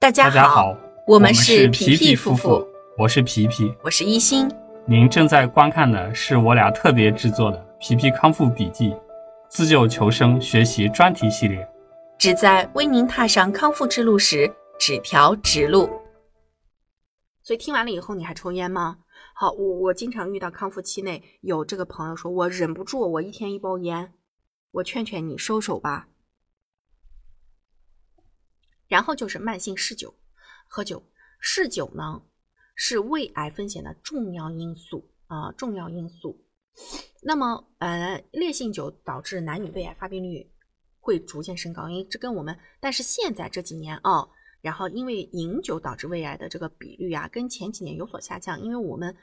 大家好，我们是是皮皮夫夫妇，我是皮皮。我是一心。您正在观看的是我俩特别制作的《皮皮康复笔记》自救求生学习专题系列。旨在为您踏上康复之路时指条直路。所以听完了以后，你还抽烟吗？好，我我经常遇到康复期内有这个朋友说，我忍不住，我一天一包烟，我劝劝你收手吧。然后就是慢性嗜酒，喝酒，嗜酒呢是胃癌风险的重要因素啊、重要因素。那么，呃，烈性酒导致男女胃癌发病率会逐渐升高，因为这跟我们，但是现在这几年啊、然后因为饮酒导致胃癌的这个比率啊，跟前几年有所下降，因为我们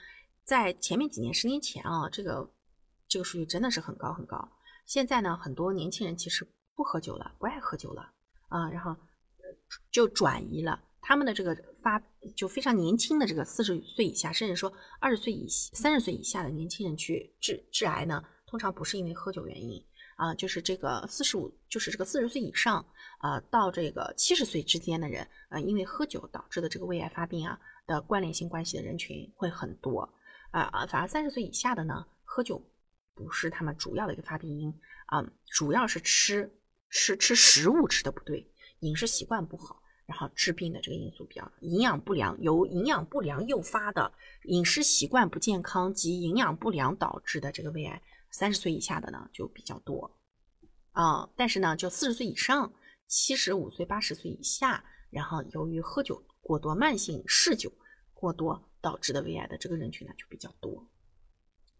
在前面几年，十年前啊，这个这个数据真的是很高很高。现在呢，很多年轻人其实不喝酒了，不爱喝酒了啊，然后就转移了。他们的这个发就非常年轻的这个四十岁以下，甚至说二十岁以三十岁以下的年轻人去治致癌呢，通常不是因为喝酒原因。啊，就是这个四十五，就是这个四十岁以上啊到这个七十岁之间的人，呃，因为喝酒导致的这个胃癌发病啊的关联性关系的人群会很多。啊啊，反而三十岁以下的呢，喝酒不是他们主要的一个发病因。啊，主要是吃吃吃食物吃的不对，饮食习惯不好。然后治病的这个因素比较，营养不良由营养不良诱发的饮食习惯不健康及营养不良导致的这个胃癌，三十岁以下的呢就比较多，啊、但是呢，就四十岁以上、七十五岁、八十岁以下，然后由于喝酒过多、慢性嗜酒过多导致的胃癌的这个人群呢就比较多。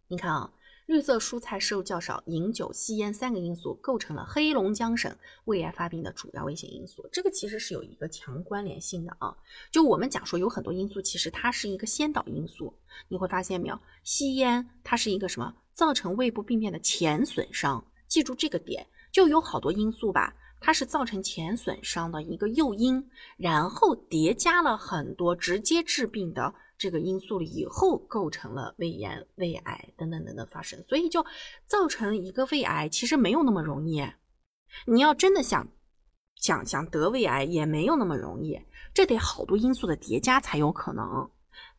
你看啊，绿色蔬菜摄入较少、饮酒、吸烟三个因素构成了黑龙江省胃癌发病的主要危险因素。这个其实是有一个强关联性的啊。就我们讲说，有很多因素其实它是一个先导因素。你会发现没有，吸烟它是一个什么造成胃部病变的前损伤，记住这个点，就有好多因素吧。它是造成前损伤的一个诱因，然后叠加了很多直接致病的这个因素了以后，构成了胃炎、胃癌等等等等发生，所以就造成一个胃癌其实没有那么容易。你要真的想想想得胃癌也没有那么容易，这得好多因素的叠加才有可能。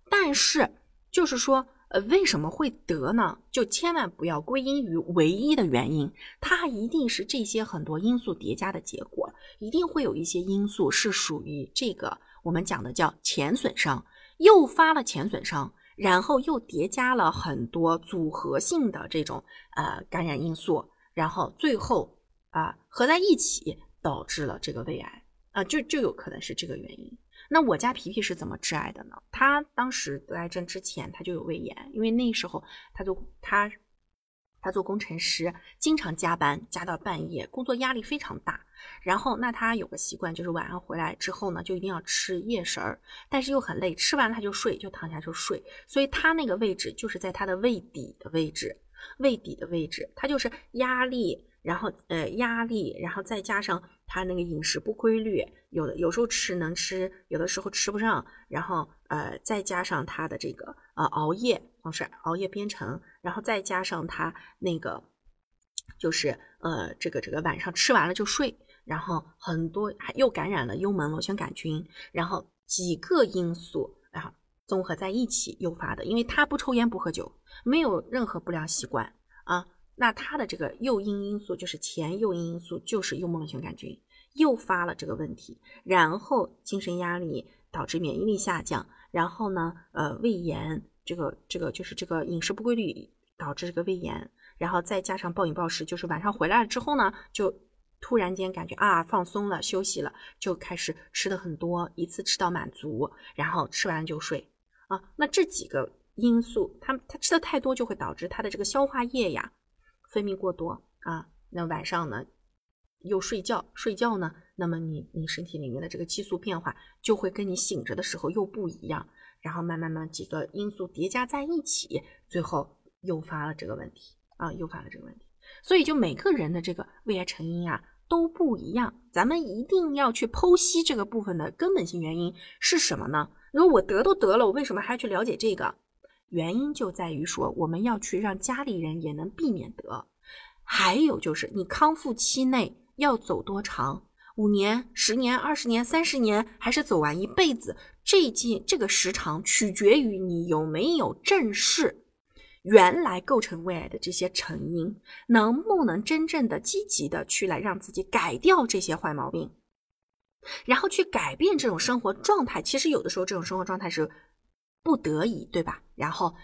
但是就是说，呃，为什么会得呢？就千万不要归因于唯一的原因，它一定是这些很多因素叠加的结果，一定会有一些因素是属于这个我们讲的叫前损伤，诱发了前损伤，然后又叠加了很多组合性的这种呃感染因素，然后最后啊、合在一起导致了这个胃癌啊、就就有可能是这个原因。那我家皮皮是怎么致癌的呢？他当时得癌症之前他就有胃炎，因为那时候他就他他做工程师，经常加班加到半夜，工作压力非常大。然后那他有个习惯，就是晚上回来之后呢，就一定要吃夜食儿，但是又很累，吃完了他就睡，就躺下就睡。所以他那个位置就是在他的胃底的位置，胃底的位置，他就是压力。然后呃压力，然后再加上他那个饮食不规律，有的有时候吃能吃，有的时候吃不上，然后呃再加上他的这个呃熬夜，是熬夜编程，然后再加上他那个就是呃这个这个晚上吃完了就睡，然后很多还又感染了幽门螺旋杆菌，然后几个因素然后综合在一起诱发的，因为他不抽烟不喝酒，没有任何不良习惯啊。那他的这个诱因因素就是前诱因因素就是幽门螺旋杆菌诱发了这个问题，然后精神压力导致免疫力下降，然后呢，呃，胃炎，这个这个就是这个饮食不规律导致这个胃炎，然后再加上暴饮暴食，就是晚上回来了之后呢，就突然间感觉啊放松了休息了，就开始吃的很多，一次吃到满足，然后吃完就睡啊。那这几个因素，它它吃的太多就会导致它的这个消化液呀。分泌过多啊，那晚上呢又睡觉，睡觉呢，那么你你身体里面的这个激素变化就会跟你醒着的时候又不一样，然后慢慢慢几个因素叠加在一起，最后诱发了这个问题啊，诱发了这个问题。所以就每个人的这个胃癌成因啊都不一样，咱们一定要去剖析这个部分的根本性原因是什么呢？如果我得都得了，我为什么还要去了解这个？原因就在于说，我们要去让家里人也能避免得。还有就是，你康复期内要走多长，五年、十年、二十年、三十年，还是走完一辈子？这件这个时长取决于你有没有正视原来构成胃癌的这些成因，能不能真正的积极的去来让自己改掉这些坏毛病，然后去改变这种生活状态。其实有的时候这种生活状态是不得已，对吧？然后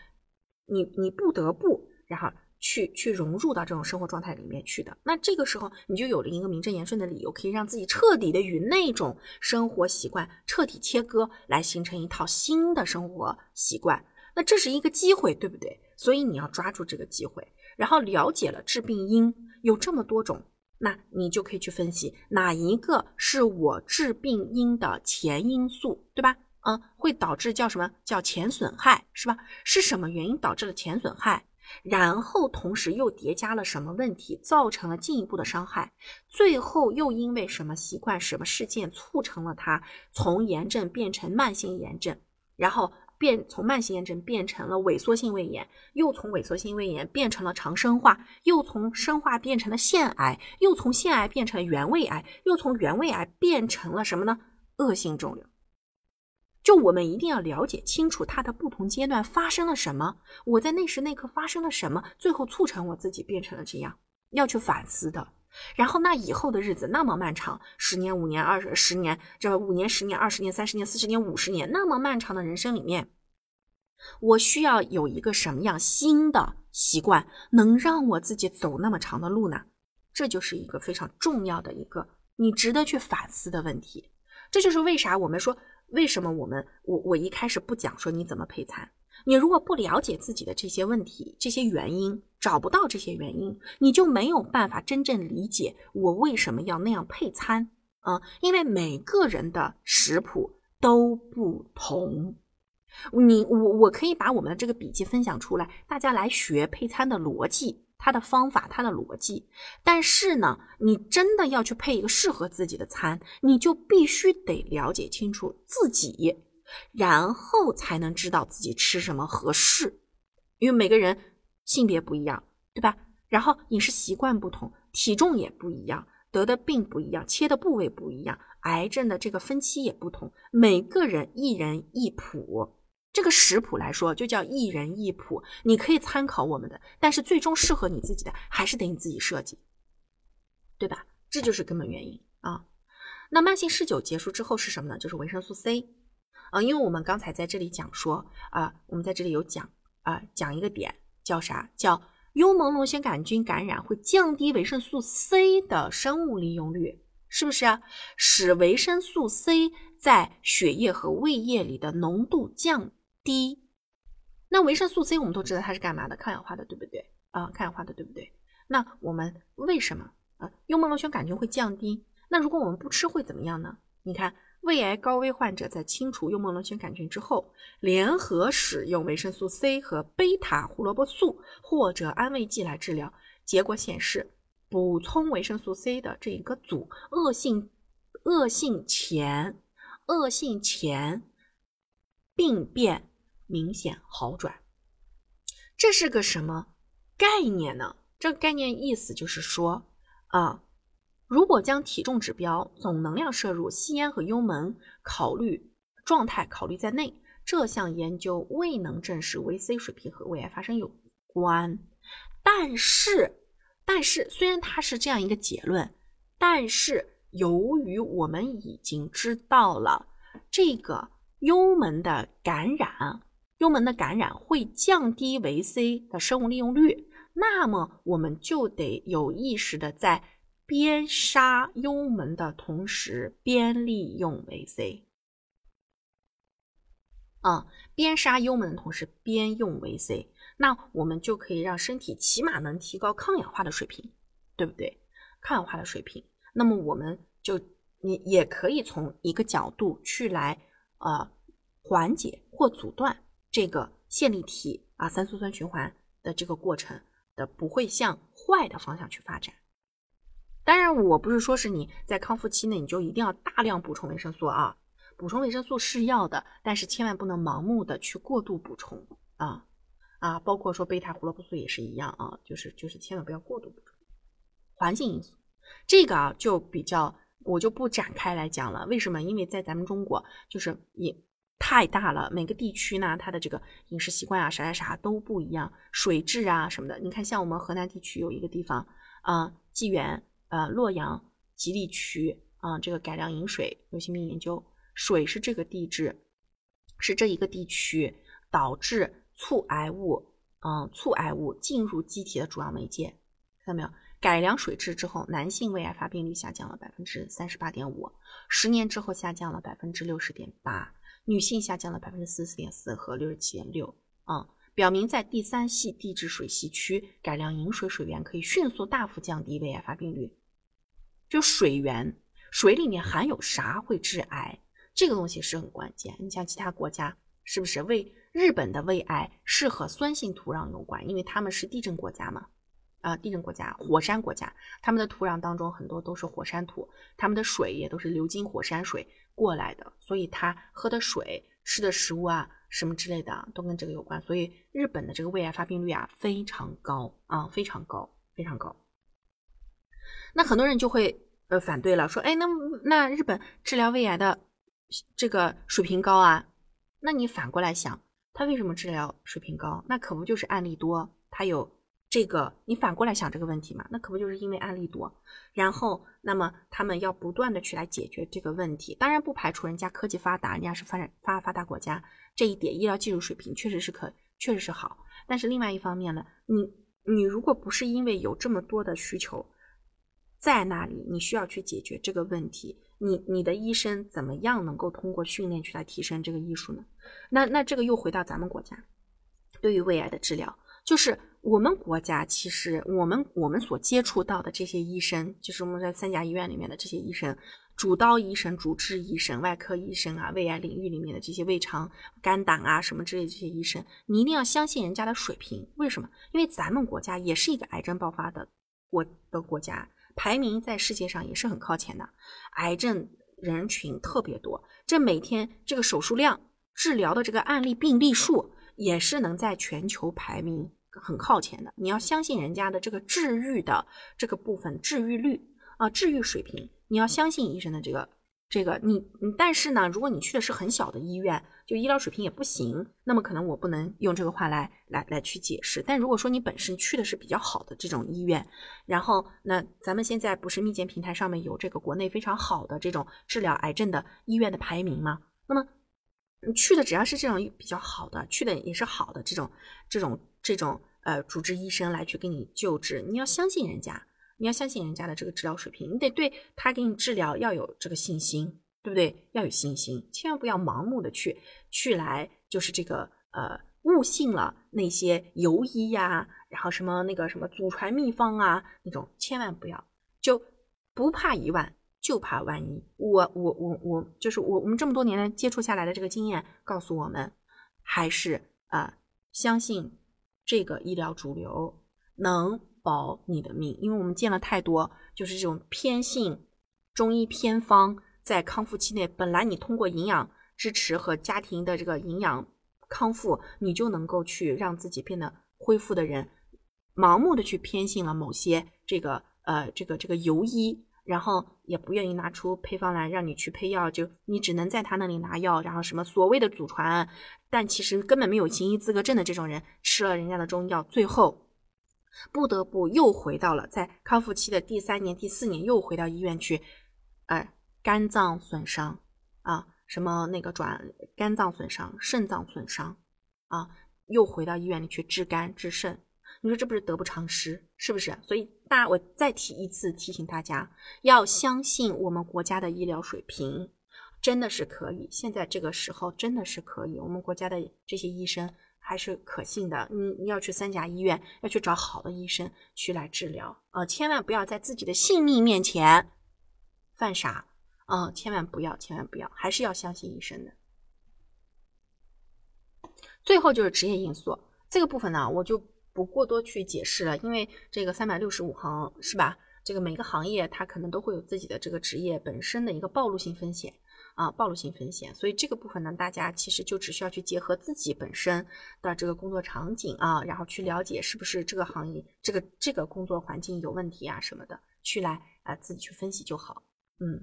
你你不得不，然后。去去融入到这种生活状态里面去的，那这个时候你就有了一个名正言顺的理由，可以让自己彻底的与那种生活习惯彻底切割，来形成一套新的生活习惯。那这是一个机会，对不对？所以你要抓住这个机会，然后了解了致病因有这么多种，那你就可以去分析哪一个是我致病因的前因素，对吧？嗯，会导致叫什么叫前损害，是吧？是什么原因导致了前损害？然后同时又叠加了什么问题，造成了进一步的伤害，最后又因为什么习惯、什么事件促成了它从炎症变成慢性炎症，然后变从慢性炎症变成了萎缩性胃炎，又从萎缩性胃炎变成了肠生化，又从生化变成了腺癌，又从腺癌变成原位癌，又从原位癌变成了什么呢？恶性肿瘤。就我们一定要了解清楚它的不同阶段发生了什么，我在那时那刻发生了什么，最后促成我自己变成了这样，要去反思的。然后那以后的日子那么漫长，十年、五年、二十、十年，这五年、十年、二十年、三十年、四十年、五十年，那么漫长的人生里面，我需要有一个什么样新的习惯，能让我自己走那么长的路呢？这就是一个非常重要的一个你值得去反思的问题。这就是为啥我们说。为什么我们我我一开始不讲说你怎么配餐？你如果不了解自己的这些问题、这些原因，找不到这些原因，你就没有办法真正理解我为什么要那样配餐啊？因为每个人的食谱都不同。你我我可以把我们的这个笔记分享出来，大家来学配餐的逻辑。它的方法，它的逻辑，但是呢，你真的要去配一个适合自己的餐，你就必须得了解清楚自己，然后才能知道自己吃什么合适。因为每个人性别不一样，对吧？然后饮食习惯不同，体重也不一样，得的病不一样，切的部位不一样，癌症的这个分期也不同，每个人一人一谱。这个食谱来说，就叫一人一谱，你可以参考我们的，但是最终适合你自己的，还是得你自己设计，对吧？这就是根本原因啊。那慢性嗜酒结束之后是什么呢？就是维生素 C 啊，因为我们刚才在这里讲说啊，我们在这里有讲啊，讲一个点叫啥？叫幽门螺旋杆菌感染会降低维生素 C 的生物利用率，是不是啊？使维生素 C 在血液和胃液里的浓度降。低，那维生素 C 我们都知道它是干嘛的？抗氧化的，对不对？啊，抗氧化的，对不对？那我们为什么啊？幽门螺旋杆菌会降低？那如果我们不吃会怎么样呢？你看，胃癌高危患者在清除幽门螺旋杆菌之后，联合使用维生素 C 和贝塔胡萝卜素或者安慰剂来治疗，结果显示，补充维生素 C 的这一个组恶性恶性前恶性前病变。明显好转，这是个什么概念呢？这个概念意思就是说，啊，如果将体重指标、总能量摄入、吸烟和幽门考虑状态考虑在内，这项研究未能证实维 C 水平和胃癌发生有关。但是，但是虽然它是这样一个结论，但是由于我们已经知道了这个幽门的感染。幽门的感染会降低维 C 的生物利用率，那么我们就得有意识的在边杀幽门的同时边利用维 C，啊，边杀幽门的同时边用维 C，那我们就可以让身体起码能提高抗氧化的水平，对不对？抗氧化的水平，那么我们就你也可以从一个角度去来呃缓解或阻断。这个线粒体啊，三羧酸循环的这个过程的不会向坏的方向去发展。当然，我不是说是你在康复期内你就一定要大量补充维生素啊，补充维生素是要的，但是千万不能盲目的去过度补充啊啊，包括说贝塔胡萝卜素也是一样啊，就是就是千万不要过度补充。环境因素这个啊就比较我就不展开来讲了。为什么？因为在咱们中国，就是也太大了，每个地区呢，它的这个饮食习惯啊，啥啥啥都不一样，水质啊什么的。你看，像我们河南地区有一个地方，啊，济源，呃，洛阳、吉利区，啊，这个改良饮水流行病研究，水是这个地质，是这一个地区导致促癌物，嗯，促癌物进入机体的主要媒介。看到没有？改良水质之后，男性胃癌发病率下降了百分之三十八点五，十年之后下降了百分之六十点八，女性下降了百分之四十点四和六十七点六。啊，表明在第三系地质水系区改良饮水水源可以迅速大幅降低胃癌发病率。就水源，水里面含有啥会致癌？这个东西是很关键。你像其他国家，是不是胃？日本的胃癌是和酸性土壤有关，因为他们是地震国家嘛。啊，地震国家、火山国家，他们的土壤当中很多都是火山土，他们的水也都是流经火山水过来的，所以他喝的水、吃的食物啊，什么之类的都跟这个有关。所以日本的这个胃癌发病率啊非常高啊，非常高，非常高。那很多人就会呃反对了，说，哎，那那日本治疗胃癌的这个水平高啊？那你反过来想，他为什么治疗水平高？那可不就是案例多，他有。这个你反过来想这个问题嘛？那可不就是因为案例多，然后那么他们要不断的去来解决这个问题。当然不排除人家科技发达，人家是发展发发达国家，这一点医疗技术水平确实是可确实是好。但是另外一方面呢，你你如果不是因为有这么多的需求在那里，你需要去解决这个问题，你你的医生怎么样能够通过训练去来提升这个艺术呢？那那这个又回到咱们国家对于胃癌的治疗。就是我们国家，其实我们我们所接触到的这些医生，就是我们在三甲医院里面的这些医生，主刀医生、主治医生、外科医生啊，胃癌领域里面的这些胃肠、肝胆啊什么之类这些医生，你一定要相信人家的水平。为什么？因为咱们国家也是一个癌症爆发的国的国家，排名在世界上也是很靠前的，癌症人群特别多，这每天这个手术量、治疗的这个案例病例数。也是能在全球排名很靠前的。你要相信人家的这个治愈的这个部分，治愈率啊，治愈水平，你要相信医生的这个这个你。但是呢，如果你去的是很小的医院，就医疗水平也不行，那么可能我不能用这个话来来来去解释。但如果说你本身去的是比较好的这种医院，然后那咱们现在不是密件平台上面有这个国内非常好的这种治疗癌症的医院的排名吗？那么。你去的只要是这种比较好的，去的也是好的这种、这种、这种呃主治医生来去给你救治，你要相信人家，你要相信人家的这个治疗水平，你得对他给你治疗要有这个信心，对不对？要有信心，千万不要盲目的去去来，就是这个呃误信了那些游医呀，然后什么那个什么祖传秘方啊那种，千万不要，就不怕一万。就怕万一，我我我我就是我我们这么多年来接触下来的这个经验告诉我们，还是啊相信这个医疗主流能保你的命，因为我们见了太多就是这种偏信中医偏方，在康复期内本来你通过营养支持和家庭的这个营养康复，你就能够去让自己变得恢复的人，盲目的去偏信了某些这个呃这个这个游医。然后也不愿意拿出配方来让你去配药，就你只能在他那里拿药。然后什么所谓的祖传，但其实根本没有行医资格证的这种人，吃了人家的中药，最后不得不又回到了在康复期的第三年、第四年，又回到医院去，哎，肝脏损伤啊，什么那个转肝脏损伤、肾脏损伤啊，又回到医院里去治肝治肾。你说这不是得不偿失，是不是？所以大，我再提一次提醒大家，要相信我们国家的医疗水平，真的是可以。现在这个时候真的是可以，我们国家的这些医生还是可信的。你你要去三甲医院，要去找好的医生去来治疗啊！千万不要在自己的性命面前犯傻啊！千万不要，千万不要，还是要相信医生的。最后就是职业因素这个部分呢，我就。不过多去解释了，因为这个三百六十五行是吧？这个每个行业它可能都会有自己的这个职业本身的一个暴露性风险啊，暴露性风险。所以这个部分呢，大家其实就只需要去结合自己本身的这个工作场景啊，然后去了解是不是这个行业这个这个工作环境有问题啊什么的，去来啊自己去分析就好。嗯，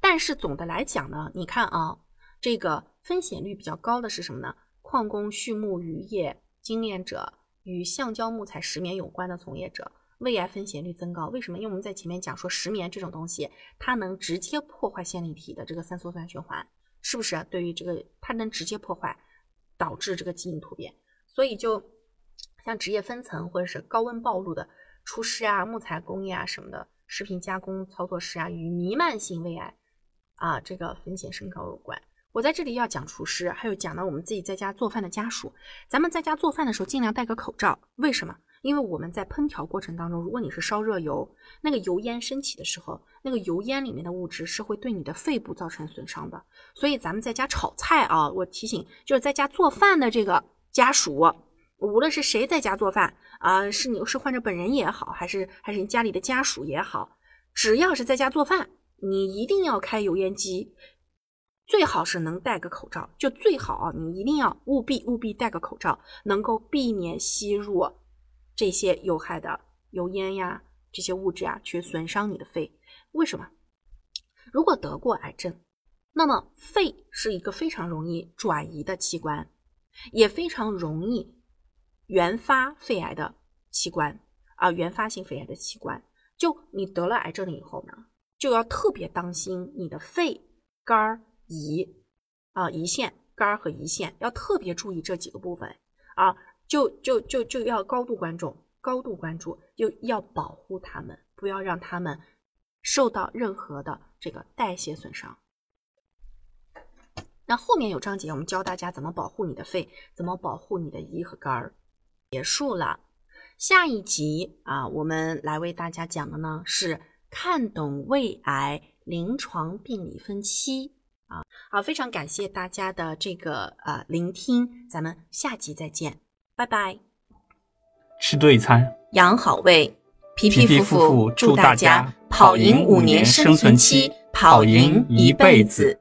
但是总的来讲呢，你看啊，这个风险率比较高的是什么呢？矿工、畜牧、渔业、精炼者与橡胶、木材、石棉有关的从业者，胃癌风险率增高。为什么？因为我们在前面讲说，石棉这种东西，它能直接破坏线粒体的这个三羧酸循环，是不是？对于这个，它能直接破坏，导致这个基因突变。所以就像职业分层或者是高温暴露的厨师啊、木材工业啊什么的。食品加工操作师啊，与弥漫性胃癌啊这个风险升高有关。我在这里要讲厨师，还有讲到我们自己在家做饭的家属。咱们在家做饭的时候，尽量戴个口罩。为什么？因为我们在烹调过程当中，如果你是烧热油，那个油烟升起的时候，那个油烟里面的物质是会对你的肺部造成损伤的。所以咱们在家炒菜啊，我提醒，就是在家做饭的这个家属。无论是谁在家做饭啊，是你是患者本人也好，还是还是你家里的家属也好，只要是在家做饭，你一定要开油烟机，最好是能戴个口罩，就最好啊，你一定要务必务必戴个口罩，能够避免吸入这些有害的油烟呀，这些物质啊，去损伤你的肺。为什么？如果得过癌症，那么肺是一个非常容易转移的器官，也非常容易。原发肺癌的器官啊，原发性肺癌的器官，就你得了癌症了以后呢，就要特别当心你的肺、肝儿、胰啊胰腺、肝和胰腺，要特别注意这几个部分啊，就就就就要高度关注，高度关注，就要保护他们，不要让他们受到任何的这个代谢损伤。那后面有章节，我们教大家怎么保护你的肺，怎么保护你的胰和肝儿。结束了，下一集啊，我们来为大家讲的呢是看懂胃癌临床病理分期啊。好，非常感谢大家的这个呃聆听，咱们下集再见，拜拜。吃对餐，养好胃，皮皮夫妇祝大家跑赢五年生存期，跑赢一辈子。